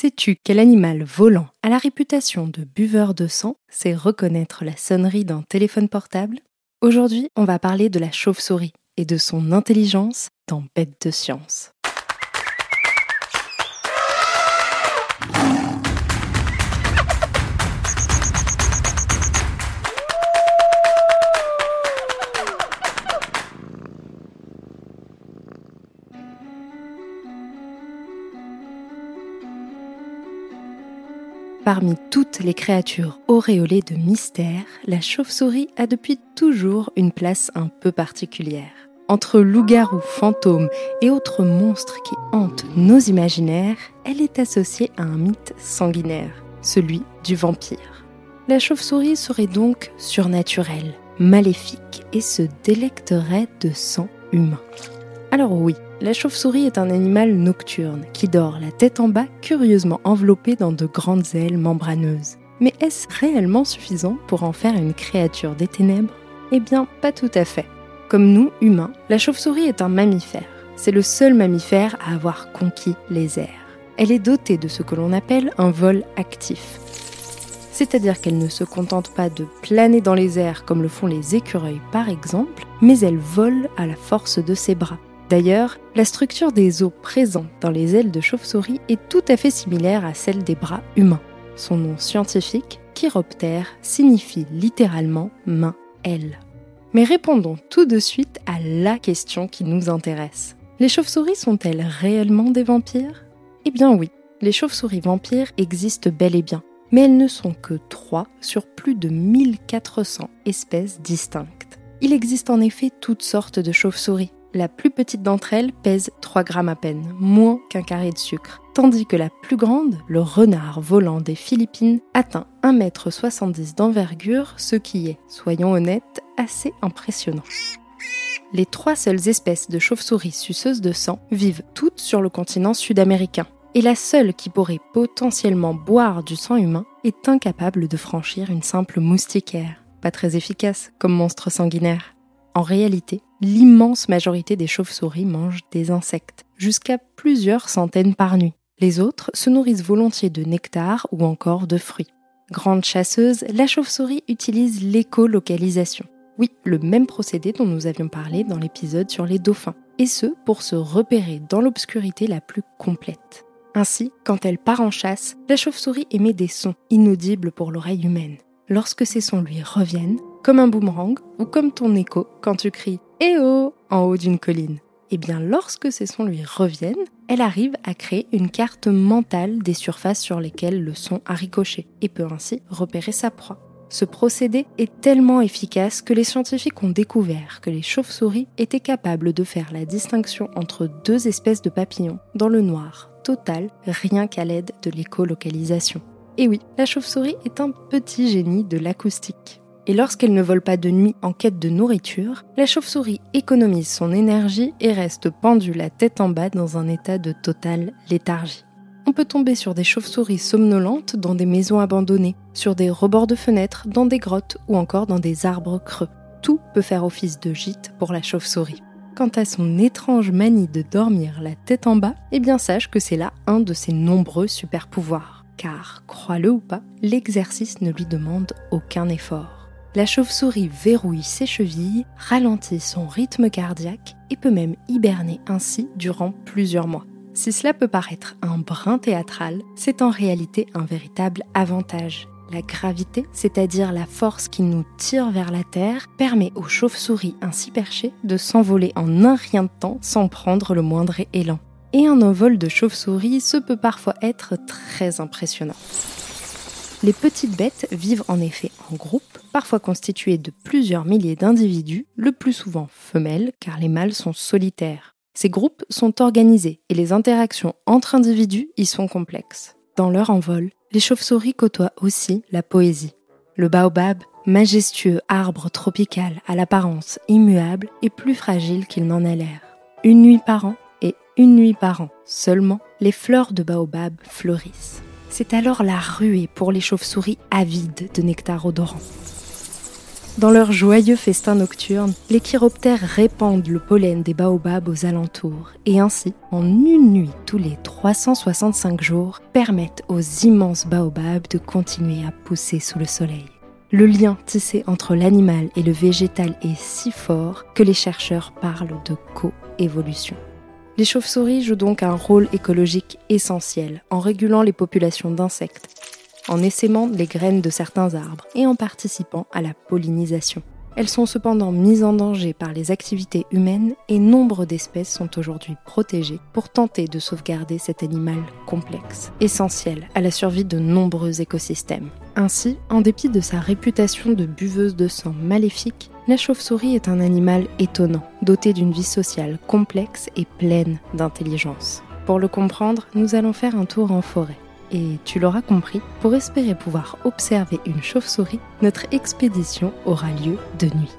Sais-tu quel animal volant a la réputation de buveur de sang sait reconnaître la sonnerie d'un téléphone portable? Aujourd'hui, on va parler de la chauve-souris et de son intelligence dans Bête de science. Parmi toutes les créatures auréolées de mystère, la chauve-souris a depuis toujours une place un peu particulière. Entre loups-garous, fantômes et autres monstres qui hantent nos imaginaires, elle est associée à un mythe sanguinaire, celui du vampire. La chauve-souris serait donc surnaturelle, maléfique et se délecterait de sang humain. Alors oui, la chauve-souris est un animal nocturne qui dort la tête en bas, curieusement enveloppée dans de grandes ailes membraneuses. Mais est-ce réellement suffisant pour en faire une créature des ténèbres? Eh bien, pas tout à fait. Comme nous, humains, la chauve-souris est un mammifère. C'est le seul mammifère à avoir conquis les airs. Elle est dotée de ce que l'on appelle un vol actif. C'est-à-dire qu'elle ne se contente pas de planer dans les airs comme le font les écureuils par exemple, mais elle vole à la force de ses bras D'ailleurs, la structure des os présents dans les ailes de chauve-souris est tout à fait similaire à celle des bras humains. Son nom scientifique, chiroptère, signifie littéralement main-aile. Mais répondons tout de suite à la question qui nous intéresse. Les chauves-souris sont-elles réellement des vampires? Eh bien oui, les chauves-souris vampires existent bel et bien, mais elles ne sont que trois sur plus de 1400 espèces distinctes. Il existe en effet toutes sortes de chauves-souris, la plus petite d'entre elles pèse 3 grammes à peine, moins qu'un carré de sucre, tandis que la plus grande, le renard volant des Philippines, atteint 1,70 m d'envergure, ce qui est, soyons honnêtes, assez impressionnant. Les trois seules espèces de chauves-souris suceuses de sang vivent toutes sur le continent sud-américain, et la seule qui pourrait potentiellement boire du sang humain est incapable de franchir une simple moustiquaire, pas très efficace comme monstre sanguinaire. En réalité, l'immense majorité des chauves-souris mangent des insectes, jusqu'à plusieurs centaines par nuit. Les autres se nourrissent volontiers de nectar ou encore de fruits. Grande chasseuse, la chauve-souris utilise l'écolocalisation. Oui, le même procédé dont nous avions parlé dans l'épisode sur les dauphins, et ce pour se repérer dans l'obscurité la plus complète. Ainsi, quand elle part en chasse, la chauve-souris émet des sons inaudibles pour l'oreille humaine. Lorsque ces sons lui reviennent, comme un boomerang ou comme ton écho quand tu cries Eh oh en haut d'une colline. Eh bien lorsque ces sons lui reviennent, elle arrive à créer une carte mentale des surfaces sur lesquelles le son a ricoché et peut ainsi repérer sa proie. Ce procédé est tellement efficace que les scientifiques ont découvert que les chauves-souris étaient capables de faire la distinction entre deux espèces de papillons dans le noir total rien qu'à l'aide de l'écolocalisation. Et oui, la chauve-souris est un petit génie de l'acoustique. Et lorsqu'elle ne vole pas de nuit en quête de nourriture, la chauve-souris économise son énergie et reste pendue la tête en bas dans un état de totale léthargie. On peut tomber sur des chauves-souris somnolentes dans des maisons abandonnées, sur des rebords de fenêtres, dans des grottes ou encore dans des arbres creux. Tout peut faire office de gîte pour la chauve-souris. Quant à son étrange manie de dormir la tête en bas, eh bien sache que c'est là un de ses nombreux super-pouvoirs. Car, crois-le ou pas, l'exercice ne lui demande aucun effort la chauve-souris verrouille ses chevilles, ralentit son rythme cardiaque et peut même hiberner ainsi durant plusieurs mois. Si cela peut paraître un brin théâtral, c'est en réalité un véritable avantage. La gravité, c'est-à-dire la force qui nous tire vers la Terre, permet aux chauves-souris ainsi perchées de s'envoler en un rien de temps sans prendre le moindre élan. Et un envol de chauve-souris, se peut parfois être très impressionnant. Les petites bêtes vivent en effet en groupe, parfois constitués de plusieurs milliers d'individus, le plus souvent femelles car les mâles sont solitaires. Ces groupes sont organisés et les interactions entre individus y sont complexes. Dans leur envol, les chauves-souris côtoient aussi la poésie. Le baobab, majestueux arbre tropical à l'apparence immuable, est plus fragile qu'il n'en a l'air. Une nuit par an et une nuit par an seulement, les fleurs de baobab fleurissent. C'est alors la ruée pour les chauves-souris avides de nectar odorant. Dans leur joyeux festin nocturne, les chiroptères répandent le pollen des baobabs aux alentours et ainsi, en une nuit tous les 365 jours, permettent aux immenses baobabs de continuer à pousser sous le soleil. Le lien tissé entre l'animal et le végétal est si fort que les chercheurs parlent de coévolution. Les chauves-souris jouent donc un rôle écologique essentiel en régulant les populations d'insectes, en essaimant les graines de certains arbres et en participant à la pollinisation. Elles sont cependant mises en danger par les activités humaines et nombre d'espèces sont aujourd'hui protégées pour tenter de sauvegarder cet animal complexe, essentiel à la survie de nombreux écosystèmes. Ainsi, en dépit de sa réputation de buveuse de sang maléfique, la chauve-souris est un animal étonnant, doté d'une vie sociale complexe et pleine d'intelligence. Pour le comprendre, nous allons faire un tour en forêt. Et tu l'auras compris, pour espérer pouvoir observer une chauve-souris, notre expédition aura lieu de nuit.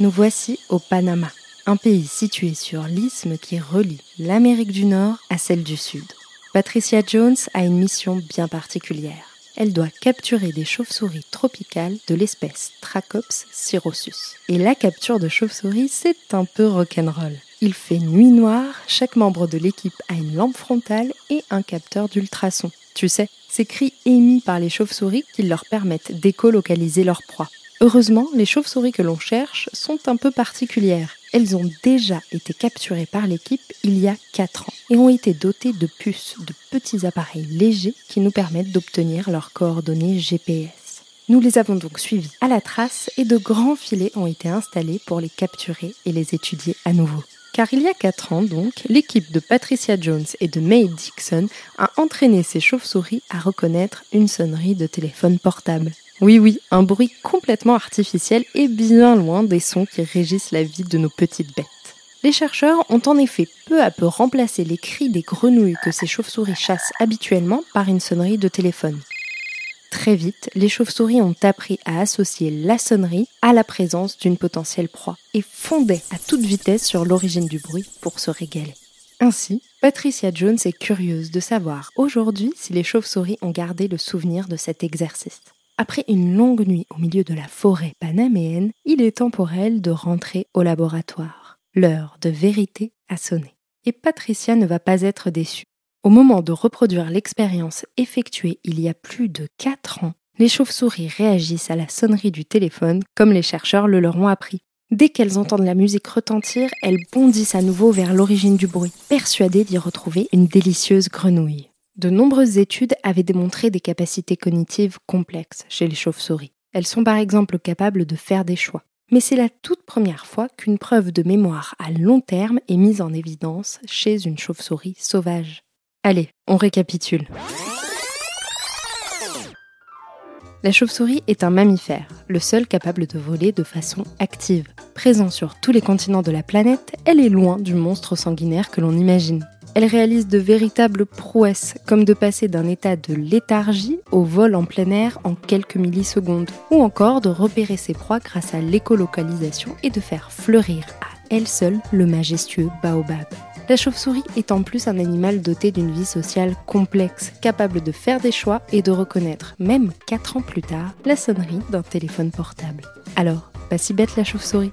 Nous voici au Panama, un pays situé sur l'isthme qui relie l'Amérique du Nord à celle du Sud. Patricia Jones a une mission bien particulière elle doit capturer des chauves-souris tropicales de l'espèce Trachops cirrhosus. Et la capture de chauves-souris, c'est un peu rock'n'roll. Il fait nuit noire, chaque membre de l'équipe a une lampe frontale et un capteur d'ultrasons. Tu sais, ces cris émis par les chauves-souris qui leur permettent d'écolocaliser leur proie. Heureusement, les chauves-souris que l'on cherche sont un peu particulières. Elles ont déjà été capturées par l'équipe il y a 4 ans et ont été dotées de puces, de petits appareils légers qui nous permettent d'obtenir leurs coordonnées GPS. Nous les avons donc suivies à la trace et de grands filets ont été installés pour les capturer et les étudier à nouveau. Car il y a 4 ans donc, l'équipe de Patricia Jones et de May Dixon a entraîné ces chauves-souris à reconnaître une sonnerie de téléphone portable. Oui, oui, un bruit complètement artificiel et bien loin des sons qui régissent la vie de nos petites bêtes. Les chercheurs ont en effet peu à peu remplacé les cris des grenouilles que ces chauves-souris chassent habituellement par une sonnerie de téléphone. Très vite, les chauves-souris ont appris à associer la sonnerie à la présence d'une potentielle proie et fondaient à toute vitesse sur l'origine du bruit pour se régaler. Ainsi, Patricia Jones est curieuse de savoir aujourd'hui si les chauves-souris ont gardé le souvenir de cet exercice. Après une longue nuit au milieu de la forêt panaméenne, il est temps pour elle de rentrer au laboratoire. L'heure de vérité a sonné. Et Patricia ne va pas être déçue. Au moment de reproduire l'expérience effectuée il y a plus de 4 ans, les chauves-souris réagissent à la sonnerie du téléphone comme les chercheurs le leur ont appris. Dès qu'elles entendent la musique retentir, elles bondissent à nouveau vers l'origine du bruit, persuadées d'y retrouver une délicieuse grenouille. De nombreuses études avaient démontré des capacités cognitives complexes chez les chauves-souris. Elles sont par exemple capables de faire des choix. Mais c'est la toute première fois qu'une preuve de mémoire à long terme est mise en évidence chez une chauve-souris sauvage. Allez, on récapitule. La chauve-souris est un mammifère, le seul capable de voler de façon active. Présent sur tous les continents de la planète, elle est loin du monstre sanguinaire que l'on imagine. Elle réalise de véritables prouesses, comme de passer d'un état de léthargie au vol en plein air en quelques millisecondes, ou encore de repérer ses proies grâce à l'écolocalisation et de faire fleurir à elle seule le majestueux baobab. La chauve-souris est en plus un animal doté d'une vie sociale complexe, capable de faire des choix et de reconnaître, même 4 ans plus tard, la sonnerie d'un téléphone portable. Alors, pas si bête la chauve-souris